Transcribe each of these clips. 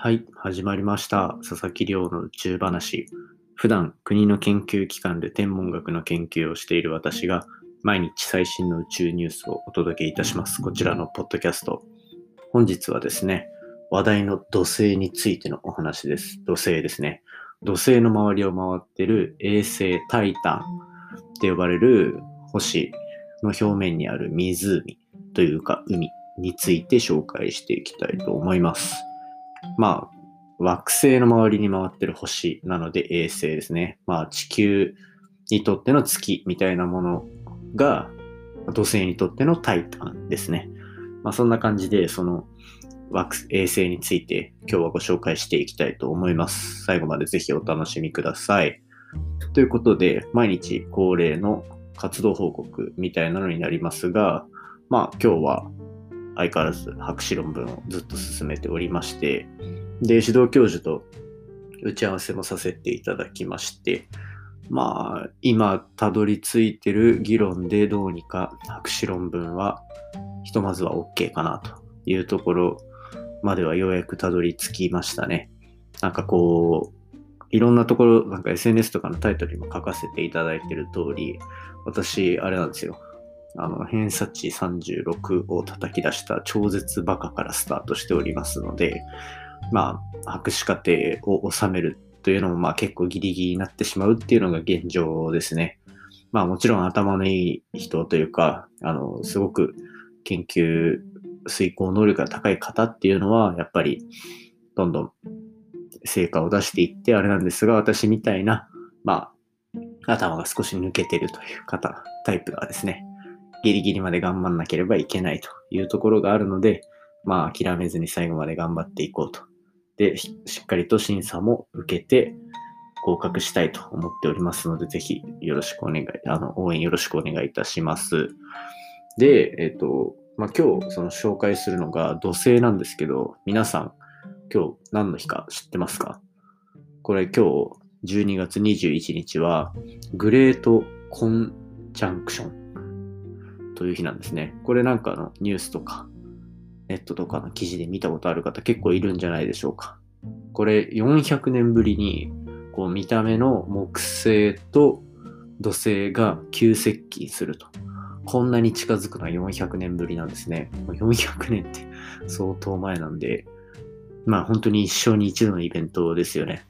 はい、始まりました。佐々木亮の宇宙話。普段、国の研究機関で天文学の研究をしている私が、毎日最新の宇宙ニュースをお届けいたします。こちらのポッドキャスト。本日はですね、話題の土星についてのお話です。土星ですね。土星の周りを回ってる衛星タイタンって呼ばれる星の表面にある湖というか海について紹介していきたいと思います。まあ、惑星の周りに回ってる星なので衛星ですね。まあ、地球にとっての月みたいなものが土星にとってのタイタンですね。まあ、そんな感じで、その衛星について今日はご紹介していきたいと思います。最後までぜひお楽しみください。ということで、毎日恒例の活動報告みたいなのになりますが、まあ今日は相変わらず博士論文をずっと進めておりまして、で、指導教授と打ち合わせもさせていただきまして、まあ、今たどり着いてる議論でどうにか博士論文はひとまずは OK かなというところまではようやくたどり着きましたね。なんかこう、いろんなところ、なんか SNS とかのタイトルにも書かせていただいてる通り、私、あれなんですよ。あの、偏差値36を叩き出した超絶バカからスタートしておりますので、まあ、博士課程を収めるというのも、まあ結構ギリギリになってしまうっていうのが現状ですね。まあもちろん頭のいい人というか、あの、すごく研究遂行能力が高い方っていうのは、やっぱり、どんどん成果を出していってあれなんですが、私みたいな、まあ、頭が少し抜けてるという方、タイプがですね、ギリギリまで頑張んなければいけないというところがあるので、まあ、諦めずに最後まで頑張っていこうと。で、しっかりと審査も受けて、合格したいと思っておりますので、ぜひよろしくお願い、あの、応援よろしくお願いいたします。で、えっ、と、まあ、今日その紹介するのが土星なんですけど、皆さん今日何の日か知ってますか？これ今日12月21日はグレートコンジャンクションという日なんですね。これなんかのニュースとかネットとかの記事で見たことある方結構いるんじゃないでしょうか。これ400年ぶりにこう見た目の木星と土星が急接近すると。こんなに近づくのは400年ぶりなんですね。400年って相当前なんで、まあ本当に一生に一度のイベントですよね。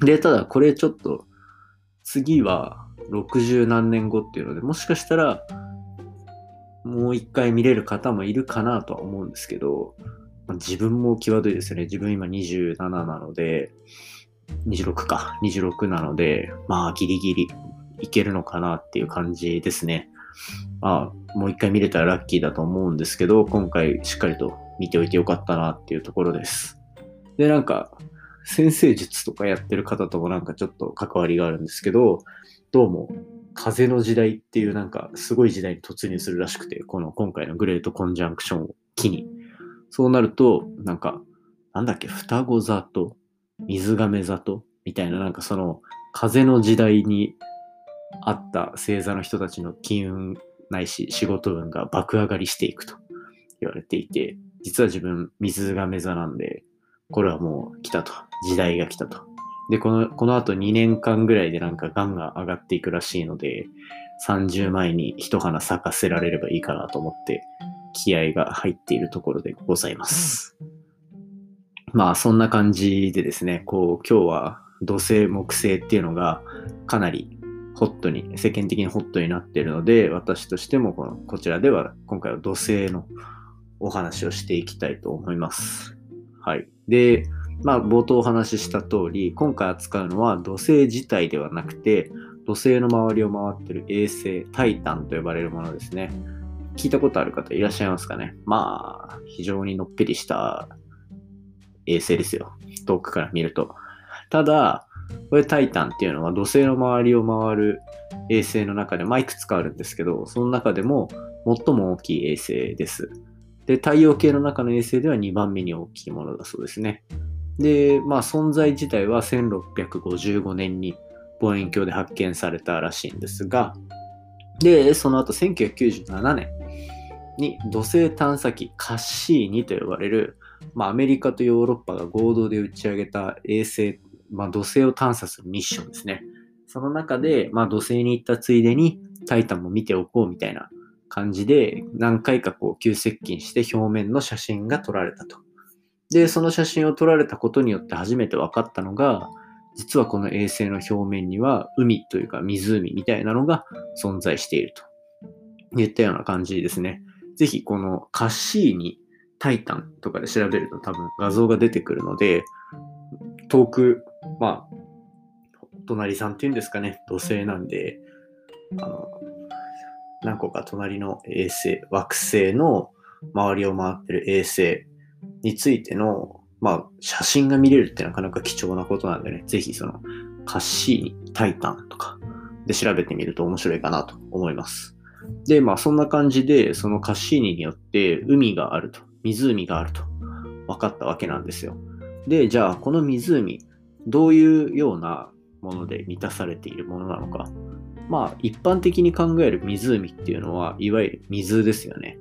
で、ただこれちょっと次は60何年後っていうので、もしかしたらもう一回見れる方もいるかなとは思うんですけど、まあ自分も際どいですね。自分今27なので、26か、26なので、まあギリギリいけるのかなっていう感じですね。まあ、もう一回見れたらラッキーだと思うんですけど、今回しっかりと見ておいてよかったなっていうところです。で、なんか、先生術とかやってる方ともなんかちょっと関わりがあるんですけど、どうも、風の時代っていうなんかすごい時代に突入するらしくて、この今回のグレートコンジャンクションを機に。そうなると、なんか、なんだっけ、双子座と水亀座とみたいななんかその風の時代にあった星座の人たちの金運ないし仕事運が爆上がりしていくと言われていて、実は自分水亀座なんで、これはもう来たと。時代が来たと。で、この、この後2年間ぐらいでなんかガンが上がっていくらしいので、30前に一花咲かせられればいいかなと思って、気合が入っているところでございます。まあ、そんな感じでですね、こう、今日は土星、木星っていうのがかなりホットに、世間的にホットになっているので、私としてもこの、こちらでは今回は土星のお話をしていきたいと思います。はい。で、まあ、冒頭お話しした通り、今回扱うのは土星自体ではなくて、土星の周りを回ってる衛星、タイタンと呼ばれるものですね。聞いたことある方いらっしゃいますかね？まあ、非常にのっぺりした衛星ですよ。遠くから見ると。ただ、これタイタンっていうのは土星の周りを回る衛星の中で、まあいくつかあるんですけど、その中でも最も大きい衛星です。で、太陽系の中の衛星では2番目に大きいものだそうですね。で、まあ存在自体は1655年に望遠鏡で発見されたらしいんですが、で、その後1997年に土星探査機カッシーニと呼ばれるまあ、アメリカとヨーロッパが合同で打ち上げた衛星、まあ、土星を探査するミッションですね。その中で、まあ、土星に行ったついでに、タイタンも見ておこうみたいな感じで、何回かこう急接近して表面の写真が撮られたと。で、その写真を撮られたことによって初めて分かったのが、実はこの衛星の表面には海というか湖みたいなのが存在しているといったような感じですね。ぜひこのカッシーニタイタンとかで調べると多分画像が出てくるので、遠く、まあ、隣さんっていうんですかね、土星なんで、あの、何個か隣の衛星、惑星の周りを回ってる衛星についての、まあ、写真が見れるってなかなか貴重なことなんでね、ぜひその、カッシーニ、タイタンとかで調べてみると面白いかなと思います。で、まあそんな感じで、そのカッシーニによって海があると、湖があると分かったわけなんですよ。で、じゃあこの湖、どういうようなもので満たされているものなのか。まあ一般的に考える湖っていうのは、いわゆる水ですよね。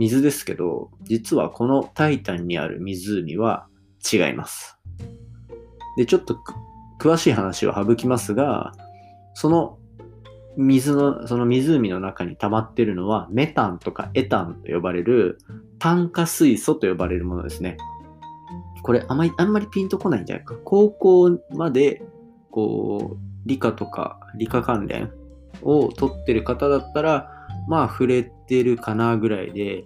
水ですけど、実はこのタイタンにある湖は違います。で、ちょっと詳しい話を省きますが、その水の、その湖の中に溜まってるのはメタンとかエタンと呼ばれる炭化水素と呼ばれるものですね。これあまり、あんまりピンとこないんじゃないか。高校まで、こう、理科とか理科関連を取ってる方だったら、まあ触れてるかなぐらいで、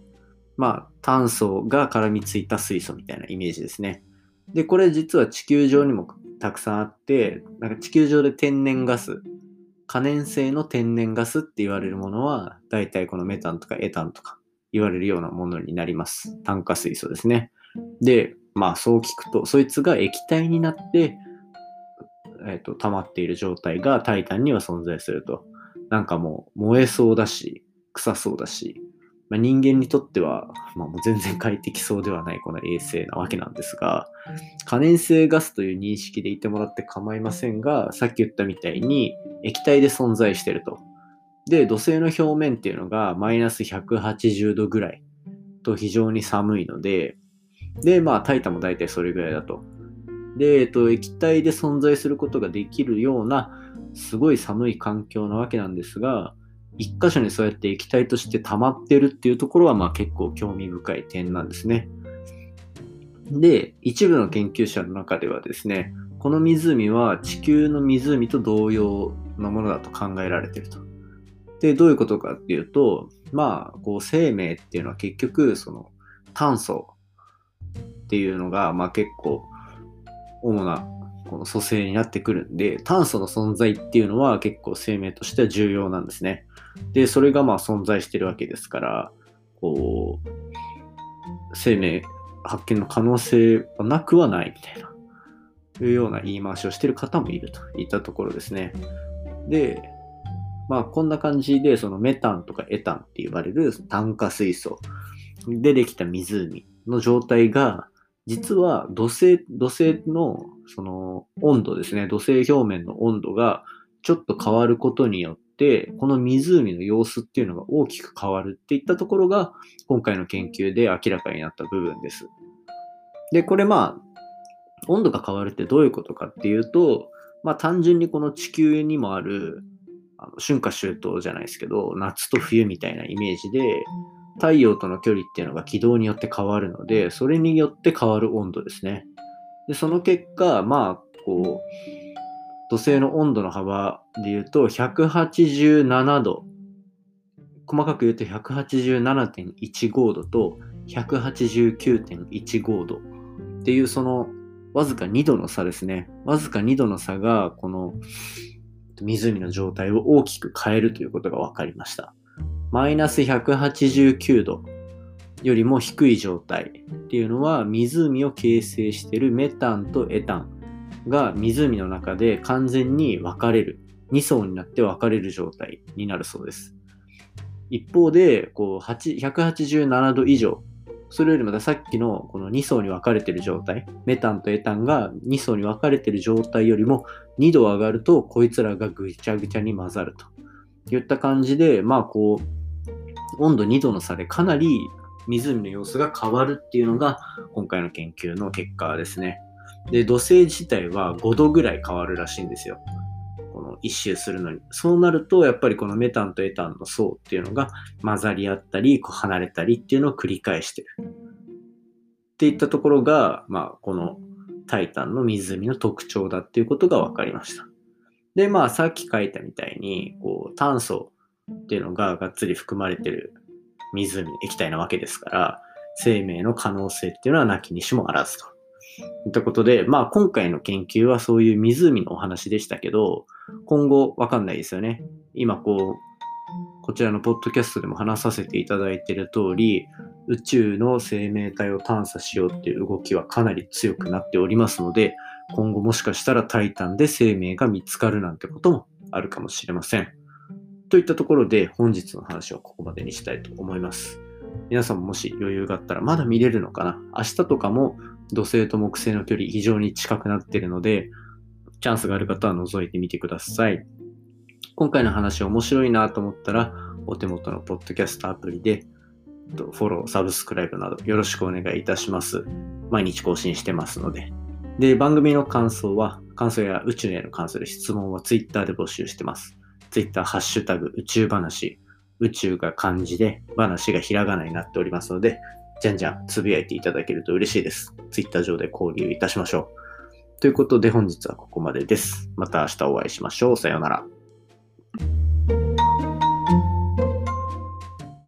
まあ炭素が絡みついた水素みたいなイメージですね。で、これ実は地球上にもたくさんあって、なんか地球上で天然ガス、可燃性の天然ガスって言われるものは、大体このメタンとかエタンとか言われるようなものになります。炭化水素ですね。で、まあそう聞くと、そいつが液体になって、えっ、ー、と、溜まっている状態がタイタンには存在すると。なんかもう燃えそうだし、臭そうだし、まあ、人間にとっては、まあ、もう全然快適そうではないこの衛星なわけなんですが、可燃性ガスという認識でいてもらって構いませんが、さっき言ったみたいに液体で存在してると。で、土星の表面っていうのがマイナス180度ぐらいと非常に寒いので、で、まあ、タイタも大体それぐらいだと。で、えっと、液体で存在することができるような、すごい寒い環境なわけなんですが、一箇所にそうやって液体として溜まってるっていうところは、まあ結構興味深い点なんですね。で、一部の研究者の中ではですね、この湖は地球の湖と同様のものだと考えられてると。で、どういうことかっていうと、まあ、こう生命っていうのは結局、その炭素っていうのが、まあ結構主なこの組成になってくるんで、炭素の存在っていうのは結構生命としては重要なんですね。で、それがまあ存在してるわけですから、こう、生命発見の可能性はなくはないみたいな、いうような言い回しをしてる方もいるといったところですね。で、まあこんな感じで、そのメタンとかエタンって言われる炭化水素でできた湖の状態が、実は土星、土星のその温度ですね、土星表面の温度がちょっと変わることによって、この湖の様子っていうのが大きく変わるっていったところが、今回の研究で明らかになった部分です。で、これまあ、温度が変わるってどういうことかっていうと、まあ単純にこの地球にもある、あの春夏秋冬じゃないですけど、夏と冬みたいなイメージで、太陽との距離っていうのが軌道によって変わるので、それによって変わる温度ですね。で、その結果、まあ、こう、土星の温度の幅で言うと、187度。細かく言うと187.15度と189.15度っていうそのわずか2度の差ですね。わずか2度の差がこの湖の状態を大きく変えるということが分かりました。マイナス189度よりも低い状態っていうのは湖を形成しているメタンとエタンが湖の中で完全に分かれる2層になって分かれる状態になるそうです一方でこう187度以上それよりまたさっきのこの2層に分かれてる状態メタンとエタンが2層に分かれてる状態よりも2度上がるとこいつらがぐちゃぐちゃに混ざるといった感じでまあこう温度2度の差でかなり湖の様子が変わるっていうのが今回の研究の結果ですね。で、土星自体は5度ぐらい変わるらしいんですよ。この一周するのに。そうなると、やっぱりこのメタンとエタンの層っていうのが混ざり合ったり、こう離れたりっていうのを繰り返してる。っていったところが、まあ、このタイタンの湖の特徴だっていうことが分かりました。で、まあ、さっき書いたみたいに、こう、炭素っていうのががっつり含まれてる湖、液体なわけですから、生命の可能性っていうのはなきにしもあらずと。といったことで、まあ今回の研究はそういう湖のお話でしたけど、今後わかんないですよね。今こう、こちらのポッドキャストでも話させていただいている通り、宇宙の生命体を探査しようっていう動きはかなり強くなっておりますので、今後もしかしたらタイタンで生命が見つかるなんてこともあるかもしれません。といったところで本日の話はここまでにしたいと思います。皆さんももし余裕があったらまだ見れるのかな？明日とかも土星と木星の距離非常に近くなっているので、チャンスがある方は覗いてみてください。今回の話面白いなと思ったら、お手元のポッドキャストアプリで、フォロー、サブスクライブなどよろしくお願いいたします。毎日更新してますので。で、番組の感想は、感想や宇宙への関する質問は Twitter で募集してます。Twitter、ハッシュタグ、宇宙話、宇宙が漢字で、話がひらがなになっておりますので、じゃんじゃんつぶやいていただけると嬉しいです。Twitter 上で交流いたしましょう。ということで本日はここまでです。また明日お会いしましょう。さようなら。